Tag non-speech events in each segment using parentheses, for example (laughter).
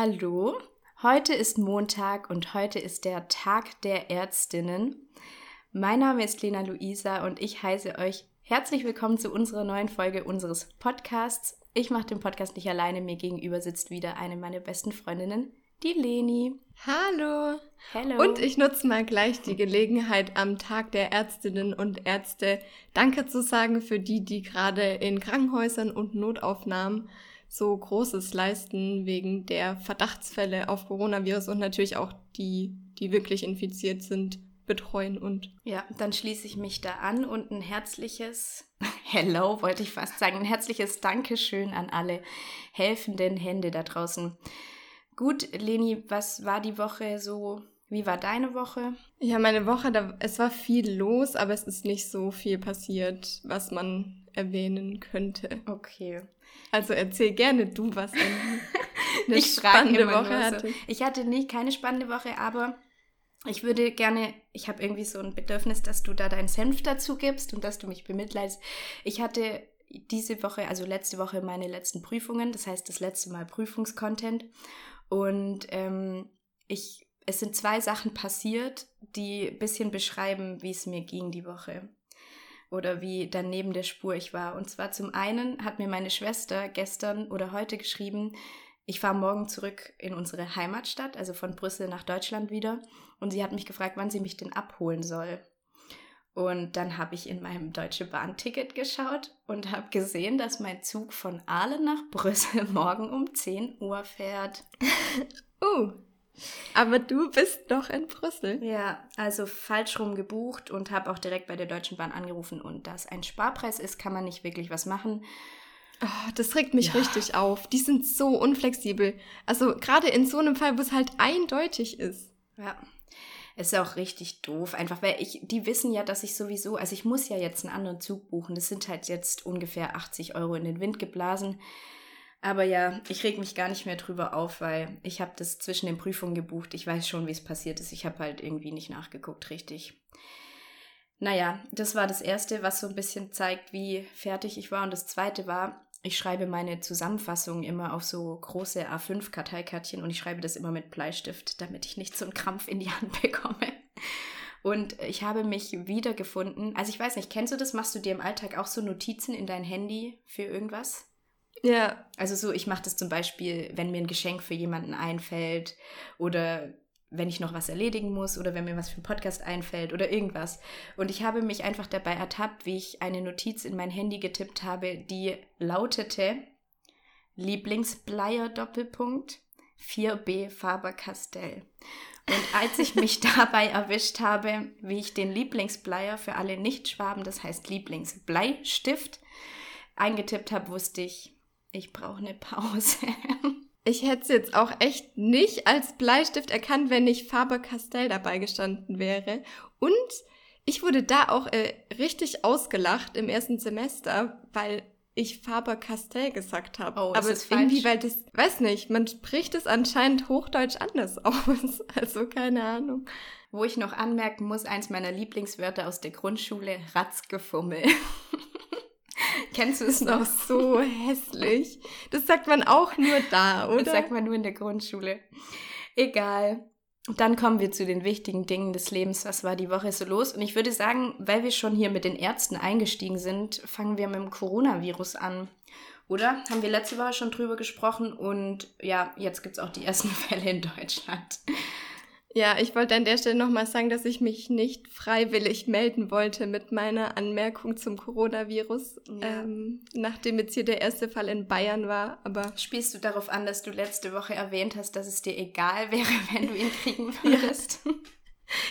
Hallo, heute ist Montag und heute ist der Tag der Ärztinnen. Mein Name ist Lena Luisa und ich heiße euch herzlich willkommen zu unserer neuen Folge unseres Podcasts. Ich mache den Podcast nicht alleine, mir gegenüber sitzt wieder eine meiner besten Freundinnen, die Leni. Hallo. Hallo. Und ich nutze mal gleich die Gelegenheit, am Tag der Ärztinnen und Ärzte Danke zu sagen für die, die gerade in Krankenhäusern und Notaufnahmen so Großes leisten wegen der Verdachtsfälle auf Coronavirus und natürlich auch die, die wirklich infiziert sind, betreuen und. Ja, dann schließe ich mich da an und ein herzliches (laughs) Hello, wollte ich fast sagen, ein herzliches Dankeschön an alle helfenden Hände da draußen. Gut, Leni, was war die Woche so? Wie war deine Woche? Ja, meine Woche, da, es war viel los, aber es ist nicht so viel passiert, was man erwähnen könnte. Okay. Also erzähl gerne du, was (laughs) eine, ich spannende Woche hatte. So. Ich hatte nicht keine spannende Woche, aber ich würde gerne, ich habe irgendwie so ein Bedürfnis, dass du da deinen Senf dazu gibst und dass du mich bemitleidest. Ich hatte diese Woche, also letzte Woche, meine letzten Prüfungen, das heißt das letzte Mal Prüfungskontent. Und ähm, ich, es sind zwei Sachen passiert, die ein bisschen beschreiben, wie es mir ging die Woche. Oder wie dann neben der Spur ich war. Und zwar zum einen hat mir meine Schwester gestern oder heute geschrieben, ich fahre morgen zurück in unsere Heimatstadt, also von Brüssel nach Deutschland wieder. Und sie hat mich gefragt, wann sie mich denn abholen soll. Und dann habe ich in meinem Deutsche Bahn-Ticket geschaut und habe gesehen, dass mein Zug von Aale nach Brüssel (laughs) morgen um 10 Uhr fährt. (laughs) uh, aber du bist doch in Brüssel. Ja, also falsch rum gebucht und habe auch direkt bei der Deutschen Bahn angerufen. Und da es ein Sparpreis ist, kann man nicht wirklich was machen. Oh, das regt mich ja. richtig auf. Die sind so unflexibel. Also gerade in so einem Fall, wo es halt eindeutig ist. Ja, ist auch richtig doof, einfach weil ich, die wissen ja, dass ich sowieso, also ich muss ja jetzt einen anderen Zug buchen. Das sind halt jetzt ungefähr 80 Euro in den Wind geblasen. Aber ja, ich reg mich gar nicht mehr drüber auf, weil ich habe das zwischen den Prüfungen gebucht. Ich weiß schon, wie es passiert ist. Ich habe halt irgendwie nicht nachgeguckt, richtig. Naja, das war das Erste, was so ein bisschen zeigt, wie fertig ich war. Und das Zweite war, ich schreibe meine Zusammenfassung immer auf so große A5-Karteikärtchen und ich schreibe das immer mit Bleistift, damit ich nicht so einen Krampf in die Hand (laughs) bekomme. Und ich habe mich wiedergefunden. Also ich weiß nicht, kennst du das? Machst du dir im Alltag auch so Notizen in dein Handy für irgendwas? Ja. Also so, ich mache das zum Beispiel, wenn mir ein Geschenk für jemanden einfällt oder wenn ich noch was erledigen muss oder wenn mir was für einen Podcast einfällt oder irgendwas. Und ich habe mich einfach dabei ertappt, wie ich eine Notiz in mein Handy getippt habe, die lautete Lieblingsbleier Doppelpunkt 4b Faber-Castell. Und als ich mich (laughs) dabei erwischt habe, wie ich den Lieblingsbleier für alle Nichtschwaben, das heißt Lieblingsbleistift, eingetippt habe, wusste ich, ich brauche eine Pause. (laughs) Ich hätte es jetzt auch echt nicht als Bleistift erkannt, wenn nicht Faber-Castell dabei gestanden wäre. Und ich wurde da auch äh, richtig ausgelacht im ersten Semester, weil ich Faber-Castell gesagt habe. Oh, Aber ist irgendwie, falsch? weil das, weiß nicht, man spricht es anscheinend Hochdeutsch anders (laughs) aus. Also keine Ahnung. Wo ich noch anmerken muss, eins meiner Lieblingswörter aus der Grundschule, Ratzgefummel. (laughs) (laughs) Kennst du es noch? so hässlich. Das sagt man auch nur da, oder? Das sagt man nur in der Grundschule. Egal. Dann kommen wir zu den wichtigen Dingen des Lebens. Was war die Woche so los? Und ich würde sagen, weil wir schon hier mit den Ärzten eingestiegen sind, fangen wir mit dem Coronavirus an. Oder? Haben wir letzte Woche schon drüber gesprochen und ja, jetzt gibt es auch die ersten (laughs) Fälle in Deutschland. Ja, ich wollte an der Stelle nochmal sagen, dass ich mich nicht freiwillig melden wollte mit meiner Anmerkung zum Coronavirus, ja. ähm, nachdem jetzt hier der erste Fall in Bayern war. Aber spielst du darauf an, dass du letzte Woche erwähnt hast, dass es dir egal (laughs) wäre, wenn du ihn kriegen würdest? Ja.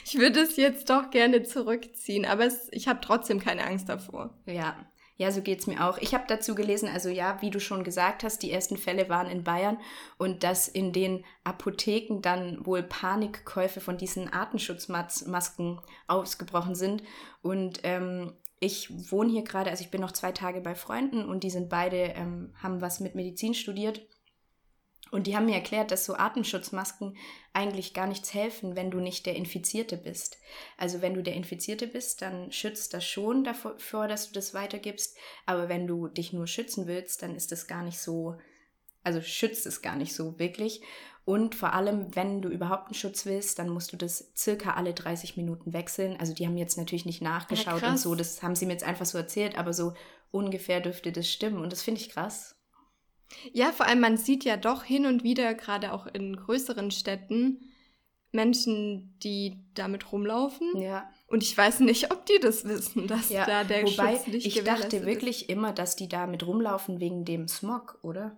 Ich würde es jetzt doch gerne zurückziehen, aber es, ich habe trotzdem keine Angst davor. Ja, ja, so geht's mir auch. Ich habe dazu gelesen, also ja, wie du schon gesagt hast, die ersten Fälle waren in Bayern und dass in den Apotheken dann wohl Panikkäufe von diesen Artenschutzmasken ausgebrochen sind. Und ähm, ich wohne hier gerade, also ich bin noch zwei Tage bei Freunden und die sind beide, ähm, haben was mit Medizin studiert und die haben mir erklärt, dass so Atemschutzmasken eigentlich gar nichts helfen, wenn du nicht der Infizierte bist. Also wenn du der Infizierte bist, dann schützt das schon davor, dass du das weitergibst. Aber wenn du dich nur schützen willst, dann ist das gar nicht so, also schützt es gar nicht so wirklich. Und vor allem, wenn du überhaupt einen Schutz willst, dann musst du das circa alle 30 Minuten wechseln. Also die haben jetzt natürlich nicht nachgeschaut ja, und so, das haben sie mir jetzt einfach so erzählt, aber so ungefähr dürfte das stimmen. Und das finde ich krass. Ja, vor allem man sieht ja doch hin und wieder, gerade auch in größeren Städten, Menschen, die damit rumlaufen. Ja. Und ich weiß nicht, ob die das wissen, dass ja, da der wobei Schutz nicht ich dachte wirklich ist. immer, dass die damit rumlaufen wegen dem Smog, oder?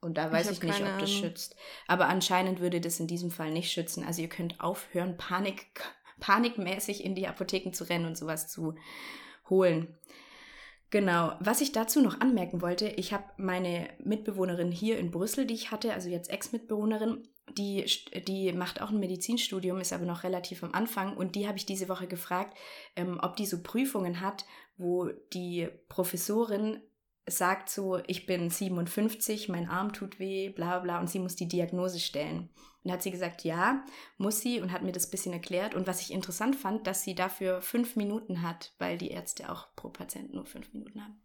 Und da weiß ich, ich nicht, ob das schützt. Aber anscheinend würde das in diesem Fall nicht schützen. Also ihr könnt aufhören, Panik, (laughs) panikmäßig in die Apotheken zu rennen und sowas zu holen. Genau. Was ich dazu noch anmerken wollte, ich habe meine Mitbewohnerin hier in Brüssel, die ich hatte, also jetzt Ex-Mitbewohnerin, die, die macht auch ein Medizinstudium, ist aber noch relativ am Anfang. Und die habe ich diese Woche gefragt, ähm, ob die so Prüfungen hat, wo die Professorin sagt so, ich bin 57, mein Arm tut weh, bla bla, und sie muss die Diagnose stellen. Und hat sie gesagt, ja, muss sie und hat mir das ein bisschen erklärt. Und was ich interessant fand, dass sie dafür fünf Minuten hat, weil die Ärzte auch pro Patient nur fünf Minuten haben.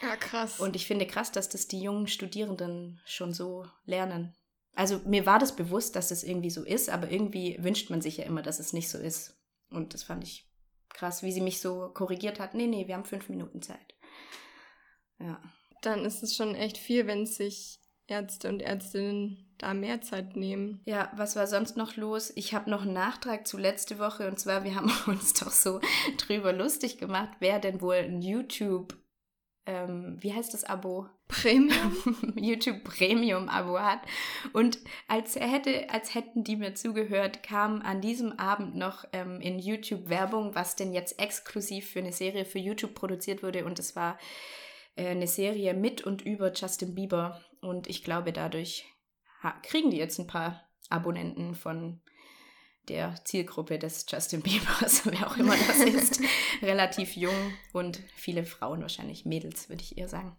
Ja, krass. Und ich finde krass, dass das die jungen Studierenden schon so lernen. Also mir war das bewusst, dass das irgendwie so ist, aber irgendwie wünscht man sich ja immer, dass es nicht so ist. Und das fand ich krass, wie sie mich so korrigiert hat. Nee, nee, wir haben fünf Minuten Zeit. Ja. Dann ist es schon echt viel, wenn sich Ärzte und Ärztinnen da mehr Zeit nehmen. Ja, was war sonst noch los? Ich habe noch einen Nachtrag zu letzte Woche und zwar, wir haben (laughs) uns doch so drüber lustig gemacht, wer denn wohl ein YouTube, ähm, wie heißt das Abo? Premium? (laughs) YouTube Premium Abo hat. Und als er hätte, als hätten die mir zugehört, kam an diesem Abend noch ähm, in YouTube Werbung, was denn jetzt exklusiv für eine Serie für YouTube produziert wurde und es war eine Serie mit und über Justin Bieber. Und ich glaube, dadurch kriegen die jetzt ein paar Abonnenten von der Zielgruppe des Justin Biebers, (laughs) wer auch immer das ist. (laughs) Relativ jung und viele Frauen, wahrscheinlich Mädels, würde ich eher sagen.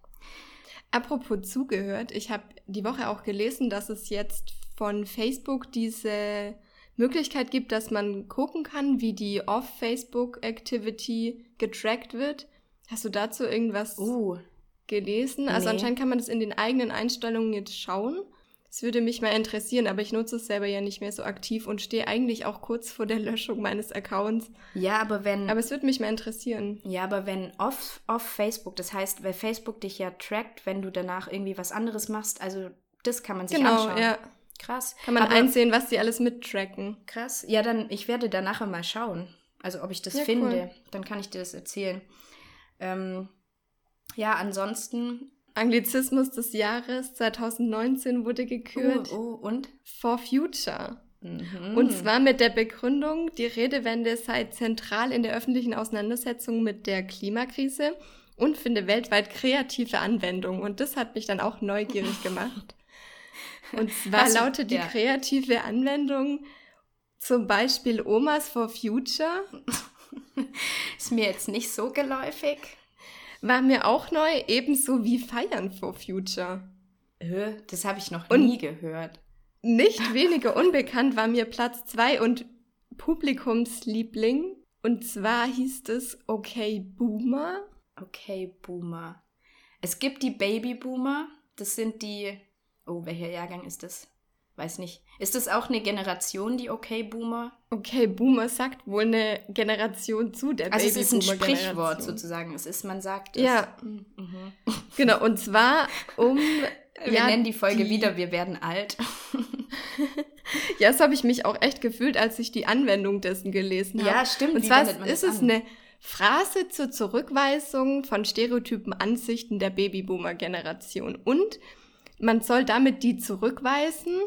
Apropos zugehört, ich habe die Woche auch gelesen, dass es jetzt von Facebook diese Möglichkeit gibt, dass man gucken kann, wie die Off-Facebook-Activity getrackt wird. Hast du dazu irgendwas uh, gelesen? Also nee. anscheinend kann man das in den eigenen Einstellungen jetzt schauen. Das würde mich mal interessieren, aber ich nutze es selber ja nicht mehr so aktiv und stehe eigentlich auch kurz vor der Löschung meines Accounts. Ja, aber wenn. Aber es würde mich mal interessieren. Ja, aber wenn off, off Facebook, das heißt, weil Facebook dich ja trackt, wenn du danach irgendwie was anderes machst, also das kann man sich genau, anschauen. Genau, ja. Krass. Kann man aber, einsehen, was sie alles mittracken. Krass. Ja, dann, ich werde da nachher mal schauen. Also ob ich das ja, finde, cool. dann kann ich dir das erzählen. Ähm, ja, ansonsten. Anglizismus des Jahres 2019 wurde gekürt. Oh, oh und? For Future. Mhm. Und zwar mit der Begründung, die Redewende sei zentral in der öffentlichen Auseinandersetzung mit der Klimakrise und finde weltweit kreative Anwendung. Und das hat mich dann auch neugierig (laughs) gemacht. Und zwar du, lautet die ja. kreative Anwendung zum Beispiel Omas for Future. (laughs) Ist mir jetzt nicht so geläufig. War mir auch neu, ebenso wie Feiern for Future. Das habe ich noch und nie gehört. Nicht (laughs) weniger unbekannt war mir Platz 2 und Publikumsliebling. Und zwar hieß es Okay Boomer. Okay Boomer. Es gibt die Baby Boomer. Das sind die. Oh, welcher Jahrgang ist das? Weiß nicht. Ist das auch eine Generation, die Okay-Boomer? Okay-Boomer sagt wohl eine Generation zu der also. Also es ist ein Sprichwort sozusagen. Es ist, man sagt es. Ja. Mhm. Genau, und zwar um... (laughs) Wir ja, nennen die Folge die... wieder, wir werden alt. (laughs) (laughs) ja, das habe ich mich auch echt gefühlt, als ich die Anwendung dessen gelesen habe. Ja, stimmt. Und zwar ist es an? eine Phrase zur Zurückweisung von stereotypen Ansichten der Babyboomer-Generation. Und man soll damit die zurückweisen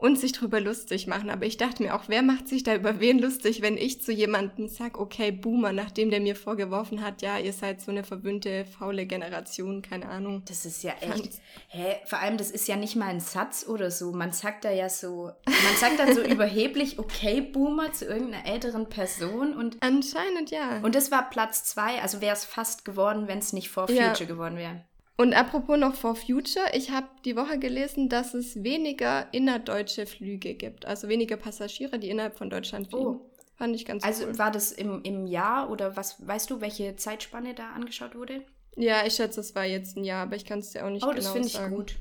und sich drüber lustig machen. Aber ich dachte mir auch, wer macht sich da über wen lustig, wenn ich zu jemandem sag, okay, Boomer, nachdem der mir vorgeworfen hat, ja, ihr seid so eine verwöhnte, faule Generation, keine Ahnung. Das ist ja echt. Hä, vor allem, das ist ja nicht mal ein Satz oder so. Man sagt da ja so, man sagt dann so (laughs) überheblich, okay, Boomer zu irgendeiner älteren Person und. Anscheinend ja. Und das war Platz zwei, also wäre es fast geworden, wenn es nicht For Future ja. geworden wäre. Und apropos noch For Future, ich habe die Woche gelesen, dass es weniger innerdeutsche Flüge gibt, also weniger Passagiere, die innerhalb von Deutschland fliegen. Oh. Fand ich ganz Also cool. war das im, im Jahr oder was, weißt du, welche Zeitspanne da angeschaut wurde? Ja, ich schätze, es war jetzt ein Jahr, aber ich kann es dir auch nicht oh, genau sagen. Oh, das finde ich gut.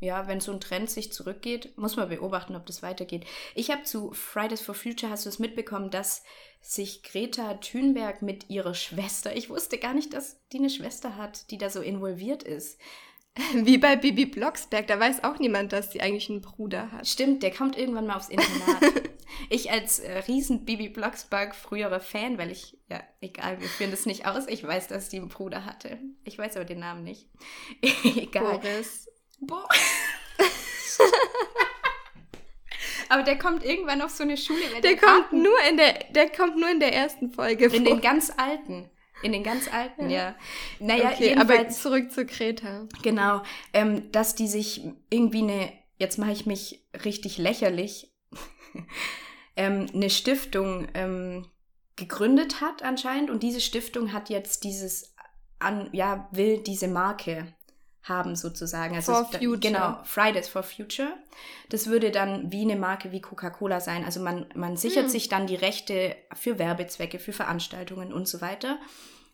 Ja, wenn so ein Trend sich zurückgeht, muss man beobachten, ob das weitergeht. Ich habe zu Fridays for Future, hast du es mitbekommen, dass sich Greta Thunberg mit ihrer Schwester, ich wusste gar nicht, dass die eine Schwester hat, die da so involviert ist. (laughs) Wie bei Bibi Blocksberg, da weiß auch niemand, dass sie eigentlich einen Bruder hat. Stimmt, der kommt irgendwann mal aufs Internat. (laughs) ich als äh, riesen Bibi Blocksberg früherer Fan, weil ich, ja, egal, wir führen das nicht aus, ich weiß, dass sie einen Bruder hatte. Ich weiß aber den Namen nicht. (laughs) egal. Boris. Boris. aber der kommt irgendwann auf so eine Schule. Der, der kommt nur in der, der kommt nur in der ersten Folge In vor. den ganz alten. In den ganz alten, ja. ja. Naja, okay, aber zurück zu Kreta. Genau, ähm, dass die sich irgendwie eine, jetzt mache ich mich richtig lächerlich, (laughs) ähm, eine Stiftung ähm, gegründet hat anscheinend und diese Stiftung hat jetzt dieses, an, ja, will diese Marke haben sozusagen. Also for Future. Genau, Fridays for Future. Das würde dann wie eine Marke wie Coca-Cola sein. Also man, man sichert hm. sich dann die Rechte für Werbezwecke, für Veranstaltungen und so weiter.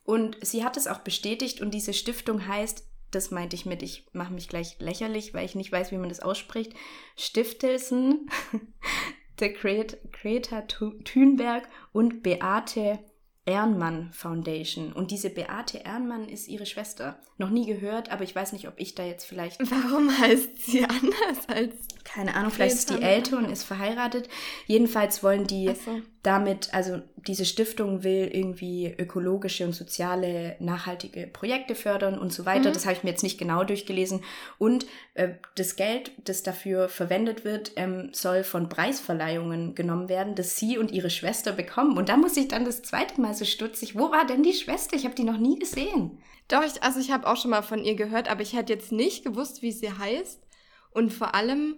Und sie hat es auch bestätigt und diese Stiftung heißt, das meinte ich mit, ich mache mich gleich lächerlich, weil ich nicht weiß, wie man das ausspricht, Stiftelsen, (laughs) der Creator Thünberg und Beate Ernmann Foundation. Und diese Beate Ernmann ist ihre Schwester. Noch nie gehört, aber ich weiß nicht, ob ich da jetzt vielleicht. (laughs) Warum heißt sie anders als. Keine Ahnung, vielleicht ist die älter und ist verheiratet. Jedenfalls wollen die so. Damit, also diese Stiftung will irgendwie ökologische und soziale, nachhaltige Projekte fördern und so weiter. Mhm. Das habe ich mir jetzt nicht genau durchgelesen. Und äh, das Geld, das dafür verwendet wird, ähm, soll von Preisverleihungen genommen werden, das sie und ihre Schwester bekommen. Und da muss ich dann das zweite Mal so stutzig. Wo war denn die Schwester? Ich habe die noch nie gesehen. Doch, ich, also ich habe auch schon mal von ihr gehört, aber ich hätte jetzt nicht gewusst, wie sie heißt. Und vor allem,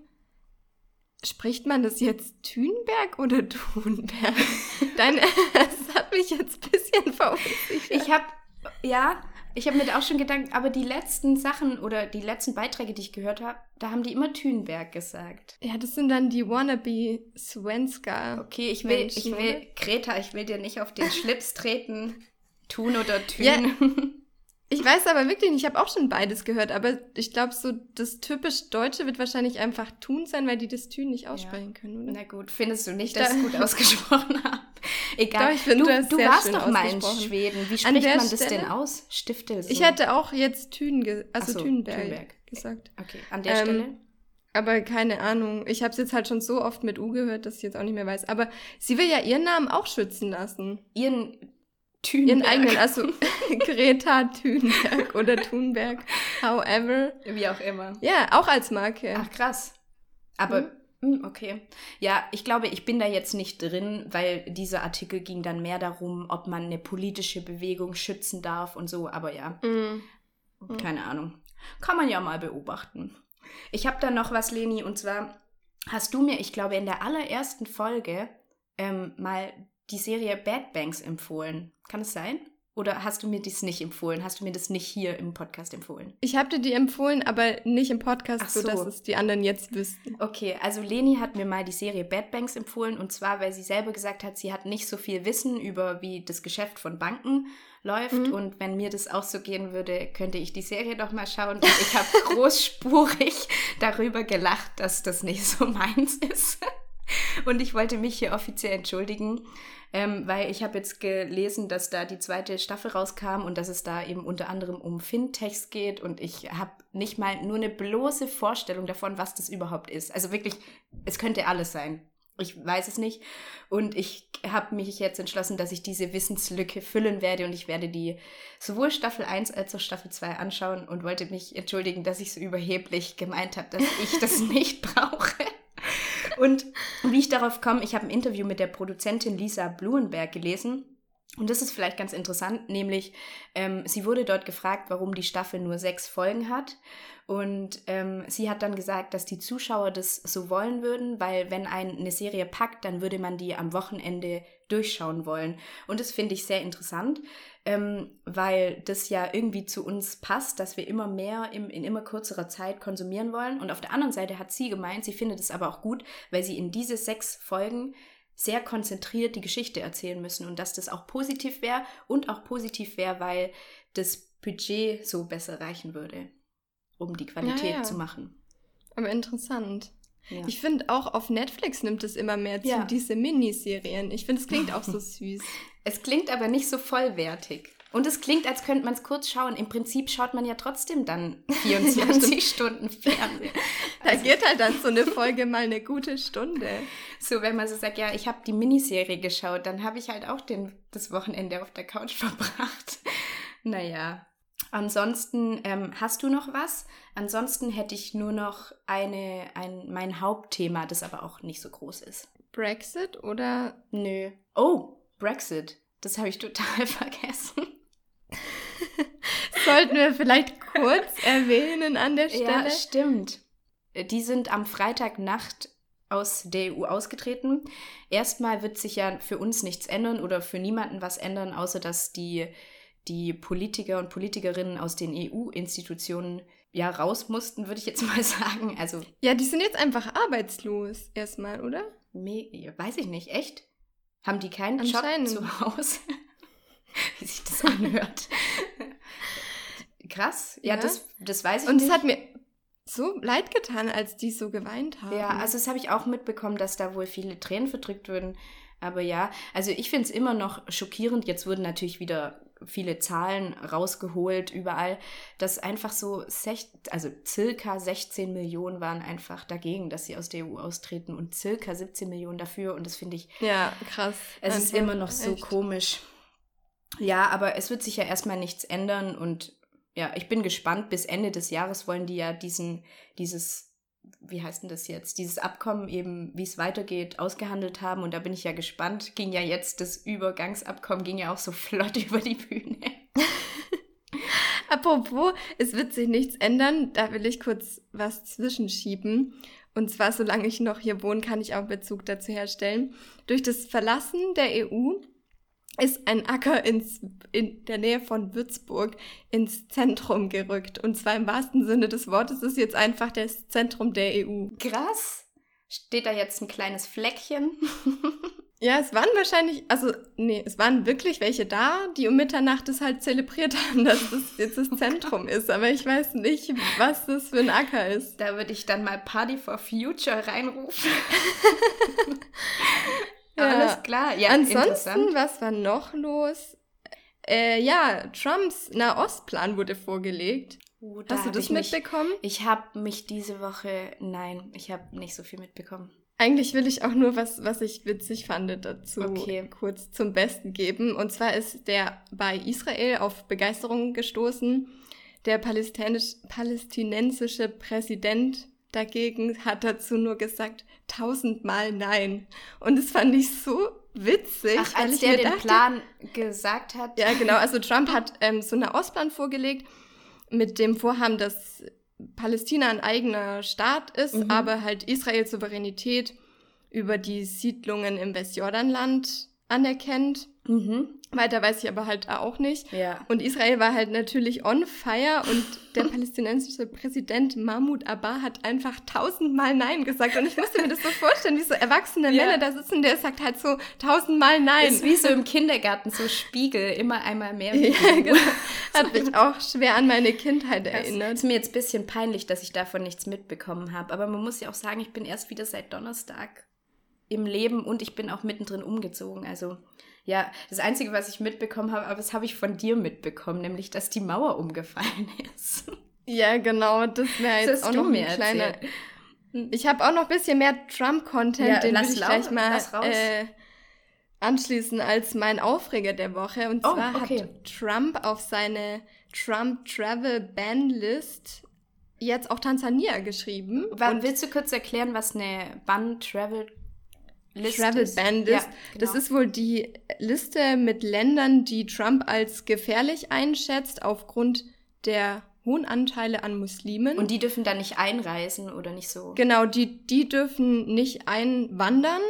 spricht man das jetzt Thünberg oder Thunberg? (laughs) Dein, das hat mich jetzt ein bisschen verunsichert. Ich habe, ja, ich habe mir da auch schon gedacht, aber die letzten Sachen oder die letzten Beiträge, die ich gehört habe, da haben die immer Thünberg gesagt. Ja, das sind dann die wannabe Svenska. Okay, ich will, Menschen, ich will, Greta, ich will dir nicht auf den Schlips treten. Thun oder Thün. Ja. (laughs) Ich weiß aber wirklich nicht, ich habe auch schon beides gehört, aber ich glaube, so das typisch Deutsche wird wahrscheinlich einfach Tun sein, weil die das Tün nicht aussprechen ja. können, oder? Na gut, findest du nicht, dass ich gut (laughs) ausgesprochen habe? Egal. Doch, find, du, du, du warst doch mal in Schweden. Wie spricht man das Stelle? denn aus? Stiftelsen? Ich hätte auch jetzt Thün, also so, Thünberg, Thünberg, gesagt. Okay, an der ähm, Stelle? Aber keine Ahnung. Ich habe es jetzt halt schon so oft mit U gehört, dass ich jetzt auch nicht mehr weiß. Aber sie will ja ihren Namen auch schützen lassen. Ihren Thünberg. Ihren eigenen, also (laughs) Greta Thunberg oder Thunberg, however. Wie auch immer. Ja, auch als Marke. Ach, krass. Aber, mhm. okay. Ja, ich glaube, ich bin da jetzt nicht drin, weil dieser Artikel ging dann mehr darum, ob man eine politische Bewegung schützen darf und so. Aber ja, mhm. keine Ahnung. Kann man ja mal beobachten. Ich habe da noch was, Leni, und zwar hast du mir, ich glaube, in der allerersten Folge ähm, mal die Serie Bad Banks empfohlen. Kann es sein? Oder hast du mir dies nicht empfohlen? Hast du mir das nicht hier im Podcast empfohlen? Ich habe dir die empfohlen, aber nicht im Podcast, so. sodass es die anderen jetzt wüssten. Okay, also Leni hat mir mal die Serie Bad Banks empfohlen und zwar, weil sie selber gesagt hat, sie hat nicht so viel Wissen über, wie das Geschäft von Banken läuft mhm. und wenn mir das auch so gehen würde, könnte ich die Serie doch mal schauen und ich habe (laughs) großspurig darüber gelacht, dass das nicht so meins ist. Und ich wollte mich hier offiziell entschuldigen, ähm, weil ich habe jetzt gelesen, dass da die zweite Staffel rauskam und dass es da eben unter anderem um Fintechs geht und ich habe nicht mal nur eine bloße Vorstellung davon, was das überhaupt ist. Also wirklich, es könnte alles sein. Ich weiß es nicht. Und ich habe mich jetzt entschlossen, dass ich diese Wissenslücke füllen werde und ich werde die sowohl Staffel 1 als auch Staffel 2 anschauen und wollte mich entschuldigen, dass ich so überheblich gemeint habe, dass ich das (laughs) nicht brauche. Und wie ich darauf komme, ich habe ein Interview mit der Produzentin Lisa Blumenberg gelesen. Und das ist vielleicht ganz interessant, nämlich ähm, sie wurde dort gefragt, warum die Staffel nur sechs Folgen hat. Und ähm, sie hat dann gesagt, dass die Zuschauer das so wollen würden, weil wenn ein, eine Serie packt, dann würde man die am Wochenende durchschauen wollen. Und das finde ich sehr interessant, ähm, weil das ja irgendwie zu uns passt, dass wir immer mehr im, in immer kürzerer Zeit konsumieren wollen. Und auf der anderen Seite hat sie gemeint, sie findet es aber auch gut, weil sie in diese sechs Folgen sehr konzentriert die Geschichte erzählen müssen und dass das auch positiv wäre und auch positiv wäre, weil das Budget so besser reichen würde, um die Qualität ja, ja. zu machen. Aber interessant. Ja. Ich finde auch auf Netflix nimmt es immer mehr zu, ja. diese Miniserien. Ich finde, es klingt auch so (laughs) süß. Es klingt aber nicht so vollwertig. Und es klingt, als könnte man es kurz schauen. Im Prinzip schaut man ja trotzdem dann (laughs) 24 Stunden Fernsehen. (laughs) Da also, geht halt dann so eine Folge mal eine gute Stunde. So, wenn man so sagt, ja, ich habe die Miniserie geschaut, dann habe ich halt auch den, das Wochenende auf der Couch verbracht. Naja. Ansonsten, ähm, hast du noch was? Ansonsten hätte ich nur noch eine, ein, mein Hauptthema, das aber auch nicht so groß ist. Brexit oder? Nö. Oh, Brexit. Das habe ich total (laughs) vergessen. Sollten wir vielleicht kurz erwähnen an der Stelle? Ja, stimmt. Die sind am Freitagnacht aus der EU ausgetreten. Erstmal wird sich ja für uns nichts ändern oder für niemanden was ändern, außer dass die, die Politiker und Politikerinnen aus den EU-Institutionen ja raus mussten, würde ich jetzt (laughs) mal sagen. Also ja, die sind jetzt einfach arbeitslos erstmal, oder? Me weiß ich nicht, echt? Haben die keinen Job zu Hause? (laughs) Wie sich das anhört. Krass. Ja, ja, Das, das weiß ich Und nicht. Und es hat mir so leid getan, als die so geweint haben. Ja, also das habe ich auch mitbekommen, dass da wohl viele Tränen verdrückt würden. Aber ja, also ich finde es immer noch schockierend. Jetzt wurden natürlich wieder viele Zahlen rausgeholt überall, dass einfach so, sech, also circa 16 Millionen waren einfach dagegen, dass sie aus der EU austreten und circa 17 Millionen dafür. Und das finde ich. Ja, krass. Es ist immer noch so echt. komisch. Ja, aber es wird sich ja erstmal nichts ändern und ja, ich bin gespannt. Bis Ende des Jahres wollen die ja diesen, dieses, wie heißt denn das jetzt, dieses Abkommen eben, wie es weitergeht, ausgehandelt haben. Und da bin ich ja gespannt. Ging ja jetzt, das Übergangsabkommen ging ja auch so (laughs) flott über die Bühne. (laughs) Apropos, es wird sich nichts ändern. Da will ich kurz was zwischenschieben. Und zwar, solange ich noch hier wohne, kann ich auch Bezug dazu herstellen. Durch das Verlassen der EU ist ein Acker ins, in der Nähe von Würzburg ins Zentrum gerückt. Und zwar im wahrsten Sinne des Wortes ist jetzt einfach das Zentrum der EU. Krass. Steht da jetzt ein kleines Fleckchen? (laughs) ja, es waren wahrscheinlich, also nee, es waren wirklich welche da, die um Mitternacht es halt zelebriert haben, dass das jetzt das (laughs) Zentrum ist. Aber ich weiß nicht, was das für ein Acker ist. Da würde ich dann mal Party for Future reinrufen. (laughs) Ja. Alles klar. Ja, Ansonsten, was war noch los? Äh, ja, Trumps Nahostplan wurde vorgelegt. Oh, Hast du das mitbekommen? Mich, ich habe mich diese Woche, nein, ich habe nicht so viel mitbekommen. Eigentlich will ich auch nur was, was ich witzig fand, dazu okay. kurz zum Besten geben. Und zwar ist der bei Israel auf Begeisterung gestoßen. Der palästinensische Präsident dagegen hat dazu nur gesagt, tausendmal nein. Und das fand ich so witzig. Ach, als der den dachte, Plan gesagt hat. Ja, genau. Also (laughs) Trump hat ähm, so einen Ostplan vorgelegt mit dem Vorhaben, dass Palästina ein eigener Staat ist, mhm. aber halt Israels Souveränität über die Siedlungen im Westjordanland anerkennt. Mhm. Weiter weiß ich aber halt auch nicht. Ja. Und Israel war halt natürlich on fire und der palästinensische Präsident Mahmoud Abbas hat einfach tausendmal Nein gesagt. Und ich musste mir das so vorstellen, wie so erwachsene ja. Männer da sitzen, der sagt halt so tausendmal Nein. Ist wie so im Kindergarten, so Spiegel, immer einmal mehr. Ja, genau. (laughs) Hat mich auch schwer an meine Kindheit erinnert. Es ist mir jetzt ein bisschen peinlich, dass ich davon nichts mitbekommen habe. Aber man muss ja auch sagen, ich bin erst wieder seit Donnerstag im Leben und ich bin auch mittendrin umgezogen. Also ja, das Einzige, was ich mitbekommen habe, aber das habe ich von dir mitbekommen, nämlich, dass die Mauer umgefallen (laughs) ist. Ja, genau, das wäre jetzt das auch noch ein kleiner... Ich habe auch noch ein bisschen mehr Trump-Content, ja, den will ich gleich mal äh, anschließen als mein Aufreger der Woche. Und oh, zwar oh, okay. hat Trump auf seine Trump Travel Ban List jetzt auch Tansania geschrieben. Wann willst du kurz erklären, was eine Ban Travel List Travel Ban List. Ja, genau. Das ist wohl die Liste mit Ländern, die Trump als gefährlich einschätzt aufgrund der hohen Anteile an Muslimen. Und die dürfen da nicht einreisen oder nicht so? Genau, die, die dürfen nicht einwandern.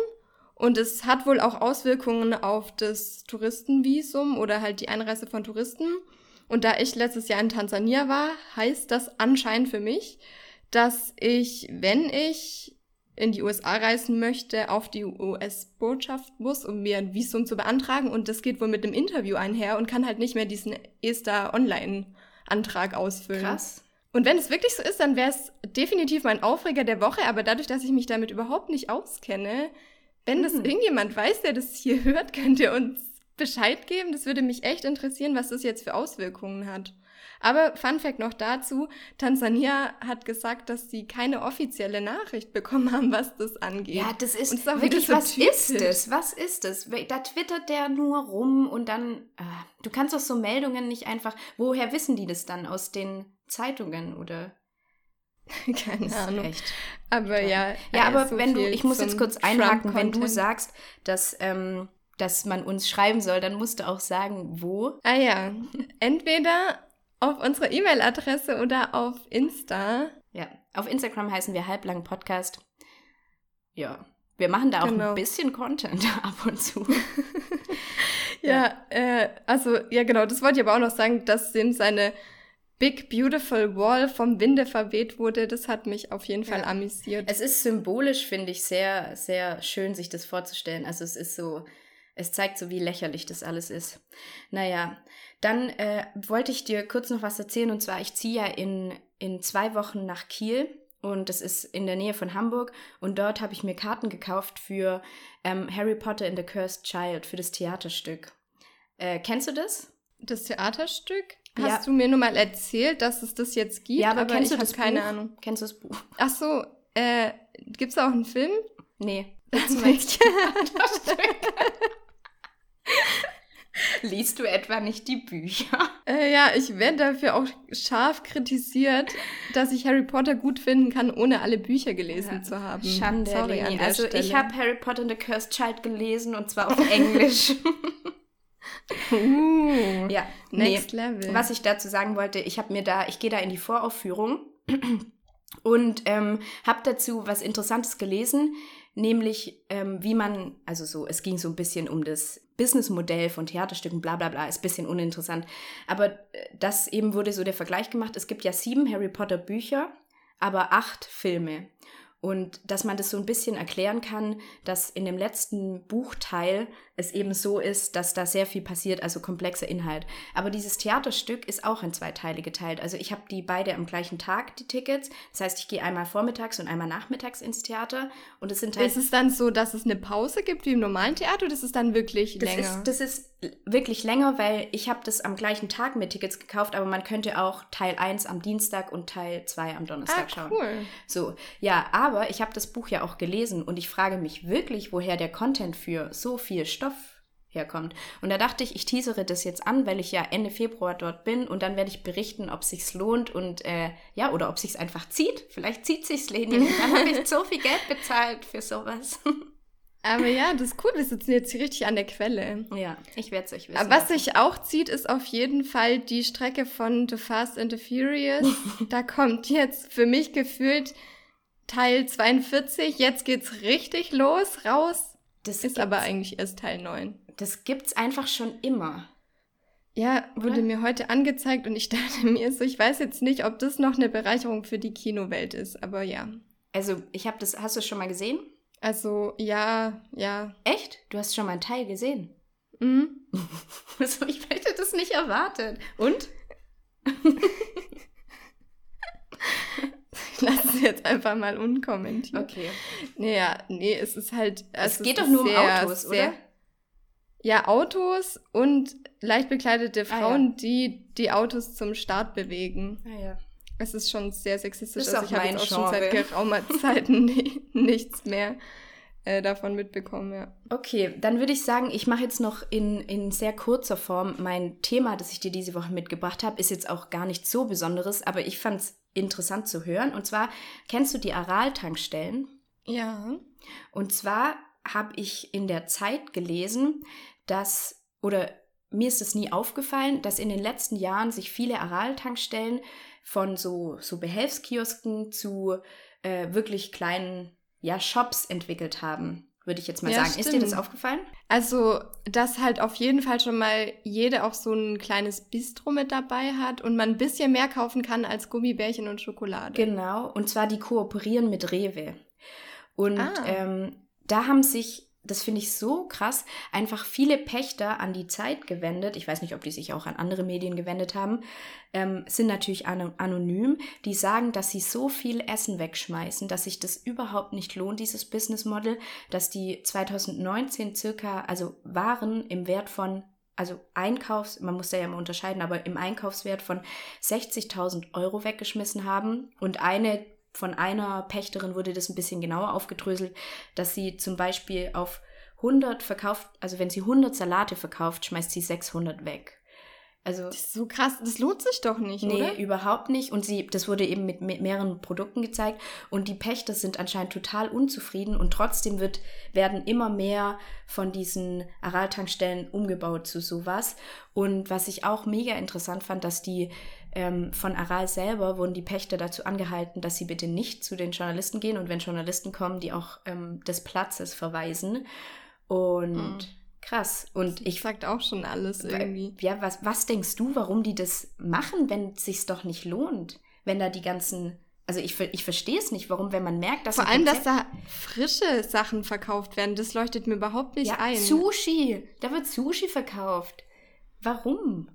Und es hat wohl auch Auswirkungen auf das Touristenvisum oder halt die Einreise von Touristen. Und da ich letztes Jahr in Tansania war, heißt das anscheinend für mich, dass ich, wenn ich in die USA reisen möchte, auf die US-Botschaft muss, um mir ein Visum zu beantragen. Und das geht wohl mit dem Interview einher und kann halt nicht mehr diesen ESTA Online-Antrag ausfüllen. Krass. Und wenn es wirklich so ist, dann wäre es definitiv mein Aufreger der Woche, aber dadurch, dass ich mich damit überhaupt nicht auskenne, wenn das hm. irgendjemand weiß, der das hier (laughs) hört, könnt ihr uns Bescheid geben. Das würde mich echt interessieren, was das jetzt für Auswirkungen hat. Aber Fun Fact noch dazu, Tansania hat gesagt, dass sie keine offizielle Nachricht bekommen haben, was das angeht. Ja, das ist, ist wirklich, so was typisch. ist es? Was ist es? Da twittert der nur rum und dann, äh, du kannst doch so Meldungen nicht einfach, woher wissen die das dann? Aus den Zeitungen oder? (laughs) Keine Ahnung. Echt. Aber ja. Ja, aber so wenn du, ich muss jetzt kurz einhaken, wenn du sagst, dass, ähm, dass man uns schreiben soll, dann musst du auch sagen, wo. Ah ja. Entweder auf unsere E-Mail-Adresse oder auf Insta. Ja, auf Instagram heißen wir halblang Podcast. Ja, wir machen da auch genau. ein bisschen Content (laughs) ab und zu. ja, (laughs) ja. Äh, also, ja genau, das wollte ich aber auch noch sagen, dass dem seine Big Beautiful Wall vom Winde verweht wurde, das hat mich auf jeden Fall ja. amüsiert. Es ist symbolisch, finde ich, sehr, sehr schön, sich das vorzustellen. Also es ist so, es zeigt so, wie lächerlich das alles ist. Naja, dann äh, wollte ich dir kurz noch was erzählen und zwar, ich ziehe ja in, in zwei Wochen nach Kiel und das ist in der Nähe von Hamburg und dort habe ich mir Karten gekauft für ähm, Harry Potter and the Cursed Child, für das Theaterstück. Äh, kennst du das? Das Theaterstück? Hast ja. du mir nur mal erzählt, dass es das jetzt gibt? Ja, aber, aber kennst ich du das keine Buch? Ahnung. Kennst du das Buch? Ach so, äh, gibt's da auch einen Film? Nee. Das (laughs) nicht. (laughs) (laughs) Liest du etwa nicht die Bücher? Äh, ja, ich werde dafür auch scharf kritisiert, dass ich Harry Potter gut finden kann, ohne alle Bücher gelesen ja. zu haben. Schande, Sorry an Also Stelle. ich habe Harry Potter and the Cursed Child gelesen und zwar auf Englisch. (laughs) uh, ja, next nee. level. Was ich dazu sagen wollte, ich habe mir da, ich gehe da in die Voraufführung (clears throat) und ähm, habe dazu was Interessantes gelesen, nämlich ähm, wie man, also so, es ging so ein bisschen um das Businessmodell von Theaterstücken, bla bla bla, ist ein bisschen uninteressant. Aber äh, das eben wurde so der Vergleich gemacht. Es gibt ja sieben Harry Potter Bücher, aber acht Filme. Und dass man das so ein bisschen erklären kann, dass in dem letzten Buchteil es eben so ist, dass da sehr viel passiert, also komplexer Inhalt. Aber dieses Theaterstück ist auch in zwei Teile geteilt. Also ich habe die beide am gleichen Tag, die Tickets. Das heißt, ich gehe einmal vormittags und einmal nachmittags ins Theater. Und es sind halt. Ist es dann so, dass es eine Pause gibt wie im normalen Theater oder ist es dann wirklich das länger? Ist, das ist wirklich länger, weil ich habe das am gleichen Tag mit Tickets gekauft, aber man könnte auch Teil 1 am Dienstag und Teil 2 am Donnerstag ah, schauen. Cool. So, ja, aber ich habe das Buch ja auch gelesen und ich frage mich wirklich, woher der Content für so viel Stoff herkommt. Und da dachte ich, ich teasere das jetzt an, weil ich ja Ende Februar dort bin und dann werde ich berichten, ob sich's lohnt und äh, ja, oder ob sich's einfach zieht. Vielleicht zieht sich's, Leni. (laughs) dann habe ich so viel Geld bezahlt für sowas. (laughs) Aber ja, das ist cool, wir sitzen jetzt hier richtig an der Quelle. Ja, ich werde es euch wissen. Aber was sich auch zieht, ist auf jeden Fall die Strecke von The Fast and the Furious. (laughs) da kommt jetzt für mich gefühlt Teil 42. Jetzt geht's richtig los, raus. Das ist aber eigentlich erst Teil 9. Das gibt's einfach schon immer. Ja, wurde Oder? mir heute angezeigt und ich dachte (laughs) mir so, ich weiß jetzt nicht, ob das noch eine Bereicherung für die Kinowelt ist, aber ja. Also, ich habe das, hast du es schon mal gesehen? Also, ja, ja. Echt? Du hast schon mal einen Teil gesehen? Mhm. (laughs) also, ich hätte das nicht erwartet. Und? (laughs) (laughs) Lass es jetzt einfach mal unkommentiert. Okay. Naja, nee, es ist halt. Es, es geht doch nur um Autos, sehr, oder? Ja, Autos und leicht bekleidete Frauen, ah, ja. die die Autos zum Start bewegen. Ah ja. Es ist schon sehr sexistisch. Ist also ich habe jetzt auch schon seit geraumer (laughs) Zeit nichts mehr äh, davon mitbekommen, ja. Okay, dann würde ich sagen, ich mache jetzt noch in, in sehr kurzer Form mein Thema, das ich dir diese Woche mitgebracht habe, ist jetzt auch gar nichts so Besonderes, aber ich fand es interessant zu hören. Und zwar, kennst du die Aral-Tankstellen? Ja. Und zwar habe ich in der Zeit gelesen, dass, oder mir ist es nie aufgefallen, dass in den letzten Jahren sich viele Aral-Tankstellen von so, so Behelfskiosken zu äh, wirklich kleinen ja, Shops entwickelt haben würde ich jetzt mal ja, sagen. Stimmt. Ist dir das aufgefallen? Also, dass halt auf jeden Fall schon mal jede auch so ein kleines Bistro mit dabei hat und man ein bisschen mehr kaufen kann als Gummibärchen und Schokolade. Genau, und zwar die kooperieren mit Rewe. Und ah. ähm, da haben sich das finde ich so krass, einfach viele Pächter an die Zeit gewendet, ich weiß nicht, ob die sich auch an andere Medien gewendet haben, ähm, sind natürlich anonym, die sagen, dass sie so viel Essen wegschmeißen, dass sich das überhaupt nicht lohnt, dieses Business Model, dass die 2019 circa, also Waren im Wert von also Einkaufs, man muss da ja immer unterscheiden, aber im Einkaufswert von 60.000 Euro weggeschmissen haben. Und eine von einer Pächterin wurde das ein bisschen genauer aufgedröselt, dass sie zum Beispiel auf 100 verkauft, also wenn sie 100 Salate verkauft, schmeißt sie 600 weg. Also, das ist so krass, das lohnt sich doch nicht, nee, oder? Nee, überhaupt nicht. Und sie, das wurde eben mit, mit, mehreren Produkten gezeigt. Und die Pächter sind anscheinend total unzufrieden. Und trotzdem wird, werden immer mehr von diesen Aral-Tankstellen umgebaut zu sowas. Und was ich auch mega interessant fand, dass die ähm, von Aral selber wurden die Pächter dazu angehalten, dass sie bitte nicht zu den Journalisten gehen und wenn Journalisten kommen, die auch ähm, des Platzes verweisen. Und mhm. krass. Und ich sagt auch schon alles irgendwie. Ja, was, was denkst du, warum die das machen, wenn es sich doch nicht lohnt? Wenn da die ganzen also ich, ich verstehe es nicht, warum, wenn man merkt, dass... Vor allem, dass da frische Sachen verkauft werden, das leuchtet mir überhaupt nicht ja, ein. Sushi, da wird Sushi verkauft. Warum?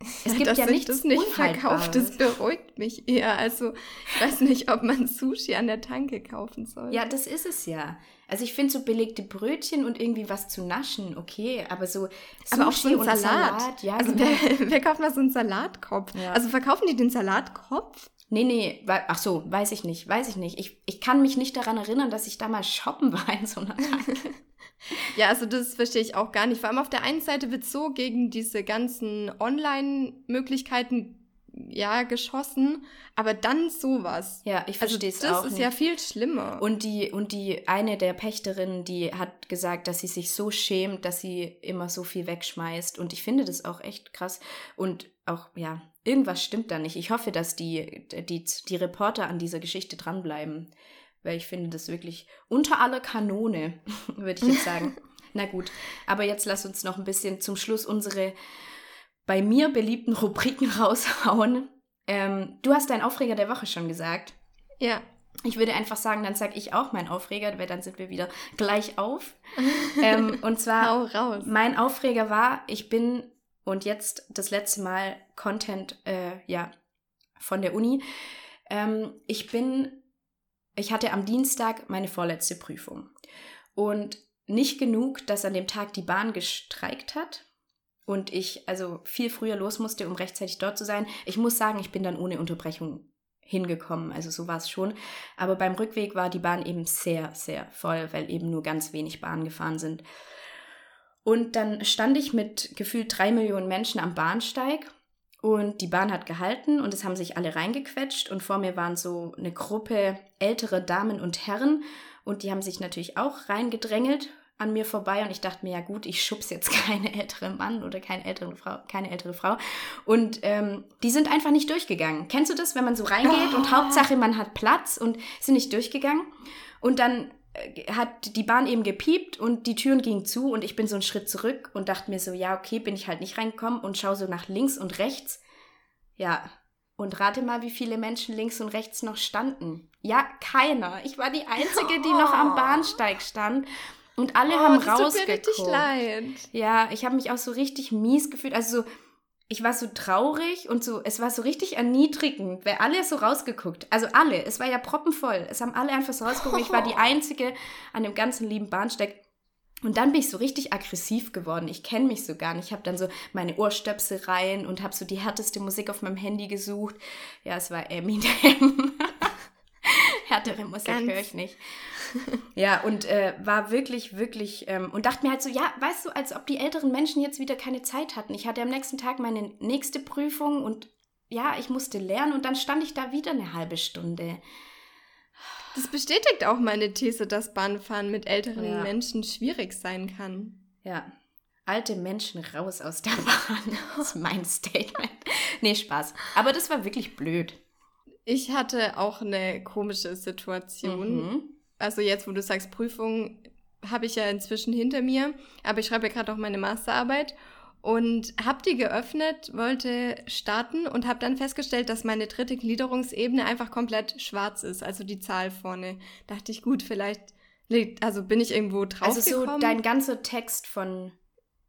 Es (laughs) gibt Dass ja nichts das nicht verkauft, das beruhigt mich eher. Also ich weiß nicht, ob man Sushi an der Tanke kaufen soll. Ja, das ist es ja. Also ich finde so belegte Brötchen und irgendwie was zu naschen, okay, aber so Sushi aber auch so ein Salat. Salat. ja. Also genau. wer, wer, kauft mal so einen Salatkopf? Ja. Also verkaufen die den Salatkopf? Nee, nee, ach so, weiß ich nicht, weiß ich nicht. Ich, ich kann mich nicht daran erinnern, dass ich da mal shoppen war in so einer Tanke. (laughs) (laughs) Ja, also das verstehe ich auch gar nicht. Vor allem auf der einen Seite wird so gegen diese ganzen Online-Möglichkeiten ja geschossen, aber dann sowas. Ja, ich verstehe es also auch. Das ist nicht. ja viel schlimmer. Und die und die eine der Pächterinnen, die hat gesagt, dass sie sich so schämt, dass sie immer so viel wegschmeißt. Und ich finde das auch echt krass. Und auch ja, irgendwas stimmt da nicht. Ich hoffe, dass die die die Reporter an dieser Geschichte dranbleiben weil ich finde das wirklich unter aller Kanone, (laughs) würde ich jetzt sagen. (laughs) Na gut, aber jetzt lass uns noch ein bisschen zum Schluss unsere bei mir beliebten Rubriken (laughs) raushauen. Ähm, du hast deinen Aufreger der Woche schon gesagt. Ja. Ich würde einfach sagen, dann sage ich auch meinen Aufreger, weil dann sind wir wieder gleich auf. ähm, und zwar, mein Aufreger war, ich bin und jetzt das letzte Mal Content, äh, ja, von der Uni. Ähm, ich bin ich hatte am Dienstag meine vorletzte Prüfung. Und nicht genug, dass an dem Tag die Bahn gestreikt hat und ich also viel früher los musste, um rechtzeitig dort zu sein. Ich muss sagen, ich bin dann ohne Unterbrechung hingekommen, also so war es schon. Aber beim Rückweg war die Bahn eben sehr, sehr voll, weil eben nur ganz wenig Bahnen gefahren sind. Und dann stand ich mit gefühlt drei Millionen Menschen am Bahnsteig und die Bahn hat gehalten und es haben sich alle reingequetscht und vor mir waren so eine Gruppe ältere Damen und Herren und die haben sich natürlich auch reingedrängelt an mir vorbei und ich dachte mir, ja gut, ich schubs jetzt (laughs) keine ältere Mann oder keine ältere Frau, keine ältere Frau. Und ähm, die sind einfach nicht durchgegangen. Kennst du das, wenn man so reingeht oh. und Hauptsache man hat Platz und sind nicht durchgegangen? Und dann hat die Bahn eben gepiept und die Türen gingen zu und ich bin so einen Schritt zurück und dachte mir so, ja, okay, bin ich halt nicht reingekommen und schaue so nach links und rechts. Ja, und rate mal, wie viele Menschen links und rechts noch standen. Ja, keiner. Ich war die Einzige, die noch am Bahnsteig stand. Und alle oh, haben rausgeguckt. Tut mir richtig leid. Ja, ich habe mich auch so richtig mies gefühlt. Also so, ich war so traurig und so, es war so richtig erniedrigend, weil alle so rausgeguckt. Also alle, es war ja proppenvoll. Es haben alle einfach so rausgeguckt. Ich war die (laughs) Einzige an dem ganzen lieben Bahnsteig. Und dann bin ich so richtig aggressiv geworden. Ich kenne mich so gar nicht. Ich habe dann so meine Ohrstöpsel rein und habe so die härteste Musik auf meinem Handy gesucht. Ja, es war Eminem. (laughs) Härtere Musik höre ich nicht. (laughs) ja, und äh, war wirklich, wirklich, ähm, und dachte mir halt so, ja, weißt du, als ob die älteren Menschen jetzt wieder keine Zeit hatten. Ich hatte am nächsten Tag meine nächste Prüfung und ja, ich musste lernen und dann stand ich da wieder eine halbe Stunde. Das bestätigt auch meine These, dass Bahnfahren mit älteren ja. Menschen schwierig sein kann. Ja. Alte Menschen raus aus der Bahn. (laughs) Das ist mein Statement. Nee, Spaß. Aber das war wirklich blöd. Ich hatte auch eine komische Situation. Mhm also jetzt, wo du sagst Prüfung, habe ich ja inzwischen hinter mir, aber ich schreibe ja gerade auch meine Masterarbeit und habe die geöffnet, wollte starten und habe dann festgestellt, dass meine dritte Gliederungsebene einfach komplett schwarz ist, also die Zahl vorne. Dachte ich, gut, vielleicht Also bin ich irgendwo drauf Also so dein ganzer Text von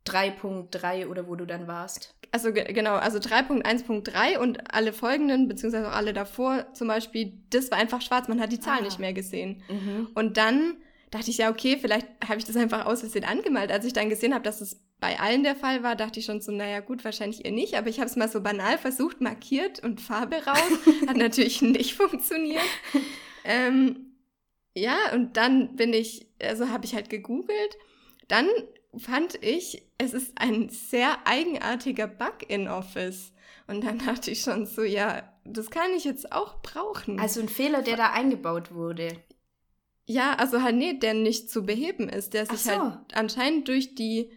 3.3 oder wo du dann warst. Also genau, also 3.1.3 und alle folgenden, beziehungsweise auch alle davor zum Beispiel, das war einfach schwarz, man hat die Zahl ah. nicht mehr gesehen. Mhm. Und dann dachte ich, ja, okay, vielleicht habe ich das einfach aus Versehen angemalt. Als ich dann gesehen habe, dass es bei allen der Fall war, dachte ich schon so, naja gut, wahrscheinlich ihr nicht, aber ich habe es mal so banal versucht, markiert und Farbe raus. (laughs) Hat natürlich nicht funktioniert. Ähm, ja, und dann bin ich, also habe ich halt gegoogelt. Dann fand ich, es ist ein sehr eigenartiger Bug in Office. Und dann dachte ich schon so, ja, das kann ich jetzt auch brauchen. Also ein Fehler, der da eingebaut wurde. Ja, also halt, nee, der nicht zu beheben ist, der sich so. halt anscheinend durch die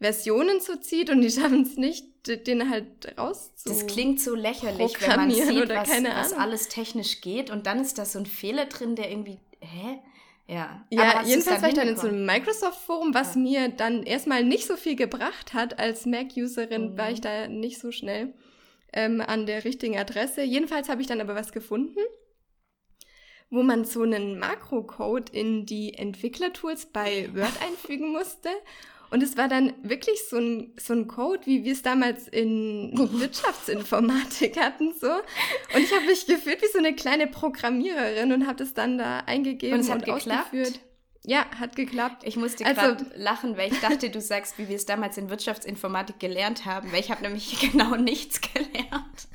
Versionen so zieht und die (laughs) schaffen es nicht, den halt rauszu. Das klingt so lächerlich, wenn man sieht, was, was alles technisch geht und dann ist da so ein Fehler drin, der irgendwie, hä? Ja, ja jedenfalls war ich dann in so einem Microsoft-Forum, was ja. mir dann erstmal nicht so viel gebracht hat. Als Mac-Userin mhm. war ich da nicht so schnell ähm, an der richtigen Adresse. Jedenfalls habe ich dann aber was gefunden, wo man so einen Makrocode in die Entwicklertools bei Word (laughs) einfügen musste. Und es war dann wirklich so ein, so ein Code, wie wir es damals in (laughs) Wirtschaftsinformatik hatten, so. Und ich habe mich gefühlt wie so eine kleine Programmiererin und habe das dann da eingegeben und, es hat und geklappt. ausgeführt. Ja, hat geklappt. Ich musste also, gerade lachen, weil ich dachte, du sagst, wie wir es damals in Wirtschaftsinformatik gelernt haben, weil ich habe nämlich (laughs) genau nichts gelernt.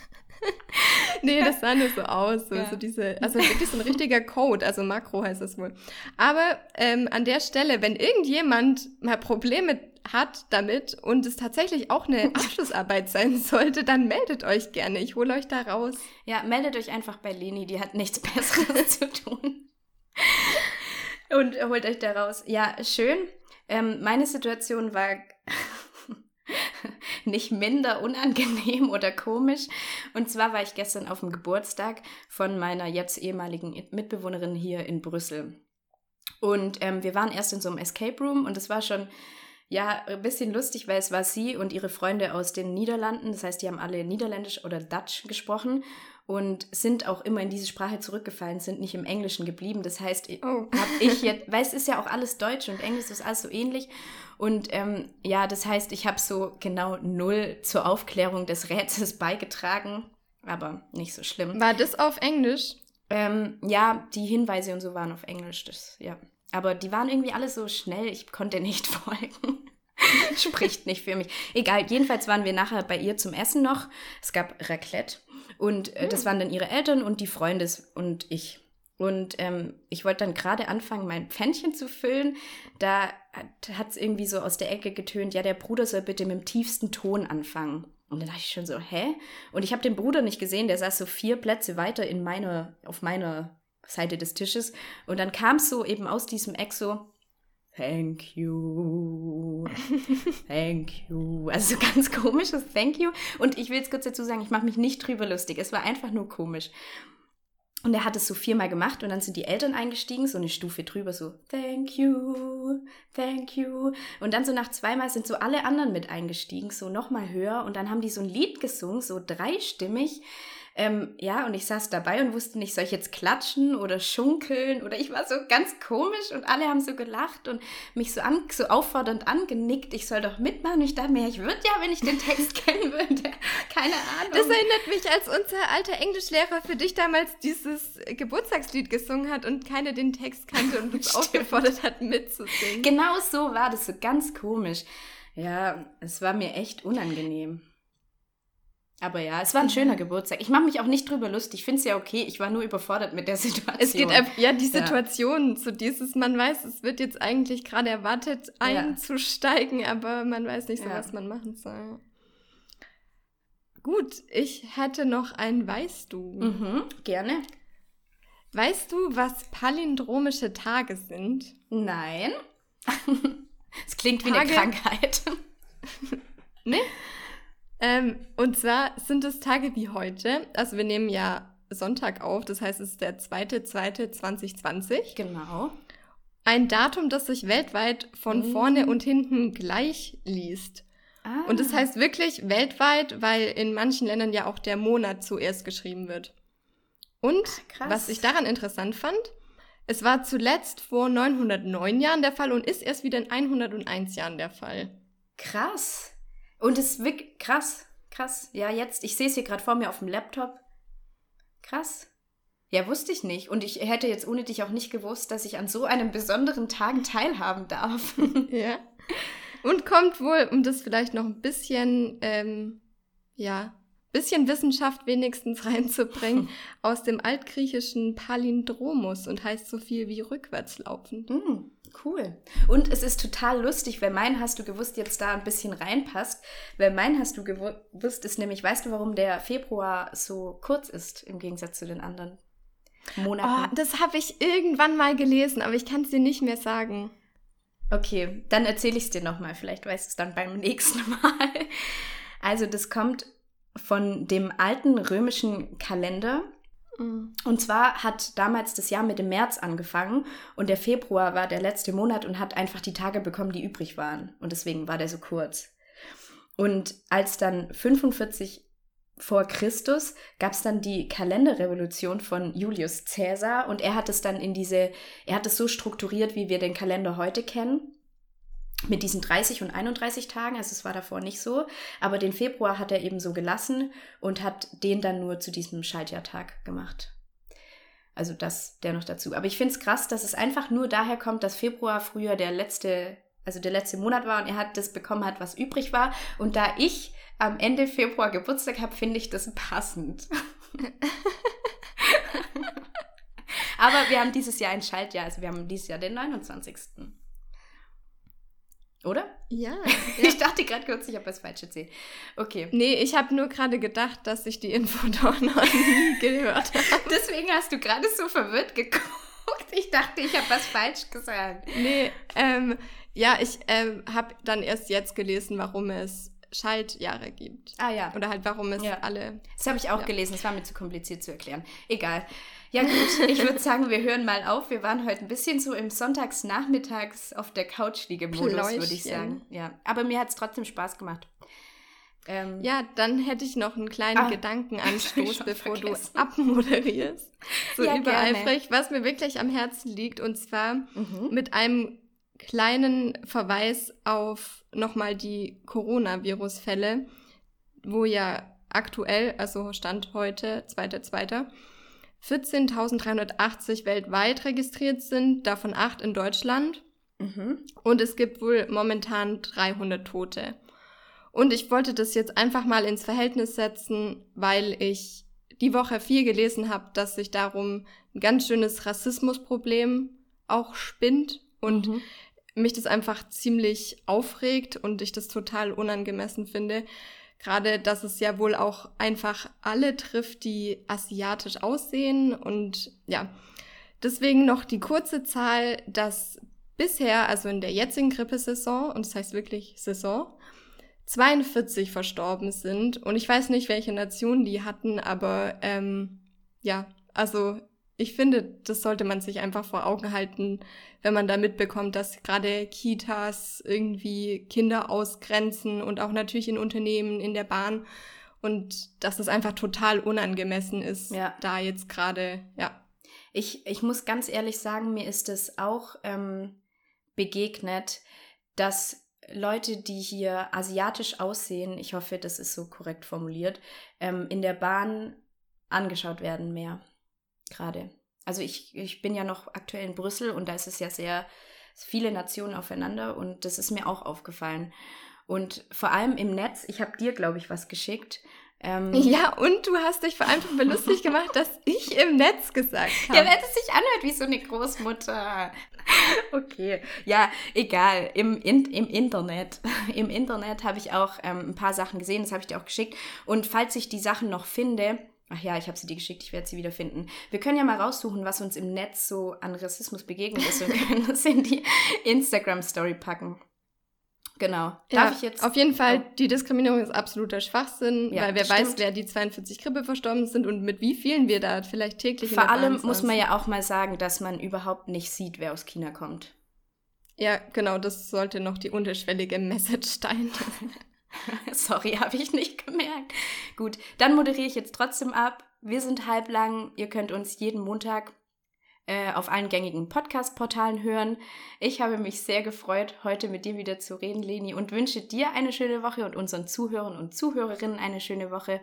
Nee, das sah nur so aus. So, ja. so diese, also wirklich so ein richtiger Code, also Makro heißt das wohl. Aber ähm, an der Stelle, wenn irgendjemand mal Probleme hat damit und es tatsächlich auch eine (laughs) Abschlussarbeit sein sollte, dann meldet euch gerne. Ich hole euch da raus. Ja, meldet euch einfach bei Leni, die hat nichts Besseres (laughs) zu tun. Und holt euch da raus. Ja, schön. Ähm, meine Situation war (laughs) nicht minder unangenehm oder komisch. Und zwar war ich gestern auf dem Geburtstag von meiner jetzt ehemaligen Mitbewohnerin hier in Brüssel. Und ähm, wir waren erst in so einem Escape Room und es war schon ja, ein bisschen lustig, weil es war sie und ihre Freunde aus den Niederlanden. Das heißt, die haben alle Niederländisch oder Dutch gesprochen und sind auch immer in diese Sprache zurückgefallen, sind nicht im Englischen geblieben. Das heißt, oh. habe ich jetzt, weil es ist ja auch alles Deutsch und Englisch ist alles so ähnlich. Und ähm, ja, das heißt, ich habe so genau null zur Aufklärung des Rätsels beigetragen, aber nicht so schlimm. War das auf Englisch? Ähm, ja, die Hinweise und so waren auf Englisch, das, ja. Aber die waren irgendwie alle so schnell, ich konnte (laughs) nicht folgen. Spricht nicht für mich. Egal, jedenfalls waren wir nachher bei ihr zum Essen noch. Es gab Raclette. Und äh, das hm. waren dann ihre Eltern und die Freunde und ich. Und ähm, ich wollte dann gerade anfangen, mein Pfännchen zu füllen. Da hat es irgendwie so aus der Ecke getönt, ja, der Bruder soll bitte mit dem tiefsten Ton anfangen. Und dann dachte ich schon so, hä? Und ich habe den Bruder nicht gesehen, der saß so vier Plätze weiter in meiner, auf meiner Seite des Tisches. Und dann kam es so eben aus diesem Eck so, Thank you. (laughs) Thank you. Also so ganz komisches Thank you. Und ich will jetzt kurz dazu sagen, ich mache mich nicht drüber lustig. Es war einfach nur komisch. Und er hat es so viermal gemacht und dann sind die Eltern eingestiegen, so eine Stufe drüber, so Thank you, thank you. Und dann so nach zweimal sind so alle anderen mit eingestiegen, so nochmal höher. Und dann haben die so ein Lied gesungen, so dreistimmig. Ähm, ja, und ich saß dabei und wusste nicht, soll ich jetzt klatschen oder schunkeln oder ich war so ganz komisch und alle haben so gelacht und mich so, an, so auffordernd angenickt, ich soll doch mitmachen. Und ich dachte mir, ich würde ja, wenn ich den Text (laughs) kennen würde. Keine Ahnung. Das erinnert mich, als unser alter Englischlehrer für dich damals dieses Geburtstagslied gesungen hat und keiner den Text kannte und uns (laughs) aufgefordert hat, mitzusingen. Genau so war das, so ganz komisch. Ja, es war mir echt unangenehm. Aber ja, es war ein schöner Geburtstag. Ich mache mich auch nicht drüber lustig. Ich finde es ja okay. Ich war nur überfordert mit der Situation. Es geht einfach, ja, die Situation, ja. so dieses, man weiß, es wird jetzt eigentlich gerade erwartet, einzusteigen, ja. aber man weiß nicht so, ja. was man machen soll. Gut, ich hätte noch ein Weißt du. Mhm, gerne. Weißt du, was palindromische Tage sind? Nein. (laughs) Es klingt Tage, wie eine Krankheit. ne? (laughs) Ähm, und zwar sind es Tage wie heute. Also wir nehmen ja Sonntag auf, das heißt, es ist der 2.2.2020. Genau. Ein Datum, das sich weltweit von mhm. vorne und hinten gleich liest. Ah. Und das heißt wirklich weltweit, weil in manchen Ländern ja auch der Monat zuerst geschrieben wird. Und Ach, was ich daran interessant fand, Es war zuletzt vor 909 Jahren der Fall und ist erst wieder in 101 Jahren der Fall. Krass. Und es ist wirklich krass, krass. Ja, jetzt, ich sehe es hier gerade vor mir auf dem Laptop. Krass. Ja, wusste ich nicht. Und ich hätte jetzt ohne dich auch nicht gewusst, dass ich an so einem besonderen Tag teilhaben darf. (laughs) ja. Und kommt wohl, um das vielleicht noch ein bisschen, ähm, ja, bisschen Wissenschaft wenigstens (laughs) reinzubringen, (laughs) aus dem altgriechischen Palindromus und heißt so viel wie rückwärtslaufend. Mm, cool. Und es ist total lustig, weil mein hast du gewusst jetzt da ein bisschen reinpasst, weil mein hast du gewusst ist nämlich, weißt du, warum der Februar so kurz ist im Gegensatz zu den anderen Monaten? Oh, das habe ich irgendwann mal gelesen, aber ich kann es dir nicht mehr sagen. Okay, dann erzähle ich es dir nochmal. Vielleicht weißt du es dann beim (laughs) nächsten Mal. Also das kommt von dem alten römischen Kalender. Mhm. Und zwar hat damals das Jahr mit dem März angefangen und der Februar war der letzte Monat und hat einfach die Tage bekommen, die übrig waren. Und deswegen war der so kurz. Und als dann 45 vor Christus gab es dann die Kalenderrevolution von Julius Caesar und er hat es dann in diese, er hat es so strukturiert, wie wir den Kalender heute kennen mit diesen 30 und 31 Tagen, also es war davor nicht so, aber den Februar hat er eben so gelassen und hat den dann nur zu diesem Schaltjahrtag gemacht. Also das, der noch dazu. Aber ich finde es krass, dass es einfach nur daher kommt, dass Februar früher der letzte, also der letzte Monat war und er hat das bekommen hat, was übrig war. Und da ich am Ende Februar Geburtstag habe, finde ich das passend. (laughs) Aber wir haben dieses Jahr ein Schaltjahr, also wir haben dieses Jahr den 29. Oder? Ja. (laughs) ja. ich dachte gerade kurz, ich habe was falsch erzählt. Okay. Nee, ich habe nur gerade gedacht, dass ich die Info (laughs) doch noch nie gehört habe. (laughs) Deswegen hast du gerade so verwirrt geguckt. Ich dachte, ich habe was falsch gesagt. Nee, ähm, ja, ich ähm, habe dann erst jetzt gelesen, warum es Schaltjahre gibt. Ah ja. Oder halt, warum es ja. alle. Das habe ich auch ja. gelesen, das war mir zu kompliziert zu erklären. Egal. Ja gut, ich würde sagen, wir hören mal auf. Wir waren heute ein bisschen so im Sonntagsnachmittags auf der Couchliege-Modus, würde ich sagen. Ja, aber mir hat es trotzdem Spaß gemacht. Ähm, ja, dann hätte ich noch einen kleinen ah, Gedankenanstoß, (laughs) bevor vergessen. du abmoderierst. So ja, gerne. was mir wirklich am Herzen liegt. Und zwar mhm. mit einem kleinen Verweis auf nochmal die Coronavirus-Fälle, wo ja aktuell, also Stand heute, 2.2., 14.380 weltweit registriert sind, davon acht in Deutschland. Mhm. Und es gibt wohl momentan 300 Tote. Und ich wollte das jetzt einfach mal ins Verhältnis setzen, weil ich die Woche viel gelesen habe, dass sich darum ein ganz schönes Rassismusproblem auch spinnt und mhm. mich das einfach ziemlich aufregt und ich das total unangemessen finde, Gerade, dass es ja wohl auch einfach alle trifft, die asiatisch aussehen. Und ja, deswegen noch die kurze Zahl, dass bisher, also in der jetzigen Grippesaison, und das heißt wirklich Saison, 42 verstorben sind. Und ich weiß nicht, welche Nationen die hatten, aber ähm, ja, also ich finde, das sollte man sich einfach vor Augen halten, wenn man da mitbekommt, dass gerade Kitas irgendwie Kinder ausgrenzen und auch natürlich in Unternehmen, in der Bahn und dass es einfach total unangemessen ist, ja. da jetzt gerade, ja. Ich, ich muss ganz ehrlich sagen, mir ist es auch ähm, begegnet, dass Leute, die hier asiatisch aussehen, ich hoffe, das ist so korrekt formuliert, ähm, in der Bahn angeschaut werden mehr gerade. Also ich, ich bin ja noch aktuell in Brüssel und da ist es ja sehr viele Nationen aufeinander und das ist mir auch aufgefallen. Und vor allem im Netz, ich habe dir, glaube ich, was geschickt. Ähm, (laughs) ja, und du hast dich vor allem darüber lustig (laughs) gemacht, dass ich im Netz gesagt habe. Ja, wenn es sich anhört wie so eine Großmutter. (laughs) Okay, ja, egal. Im, in, im Internet. Im Internet habe ich auch ähm, ein paar Sachen gesehen, das habe ich dir auch geschickt. Und falls ich die Sachen noch finde, Ach ja, ich habe sie dir geschickt, ich werde sie wieder finden. Wir können ja mal raussuchen, was uns im Netz so an Rassismus begegnet ist und (laughs) können das in die Instagram-Story packen. Genau. Darf ja, ich jetzt? Auf jeden Fall, die Diskriminierung ist absoluter Schwachsinn, ja, weil wer weiß, wer die 42 Grippe verstorben sind und mit wie vielen wir da vielleicht täglich Vor allem muss man ja auch mal sagen, dass man überhaupt nicht sieht, wer aus China kommt. Ja, genau, das sollte noch die unterschwellige Message sein. (laughs) (laughs) (laughs) Sorry, habe ich nicht gemerkt. Gut, dann moderiere ich jetzt trotzdem ab. Wir sind halblang. Ihr könnt uns jeden Montag äh, auf allen gängigen Podcast-Portalen hören. Ich habe mich sehr gefreut, heute mit dir wieder zu reden, Leni, und wünsche dir eine schöne Woche und unseren Zuhörern und Zuhörerinnen eine schöne Woche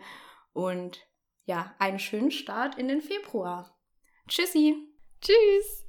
und ja, einen schönen Start in den Februar. Tschüssi. Tschüss.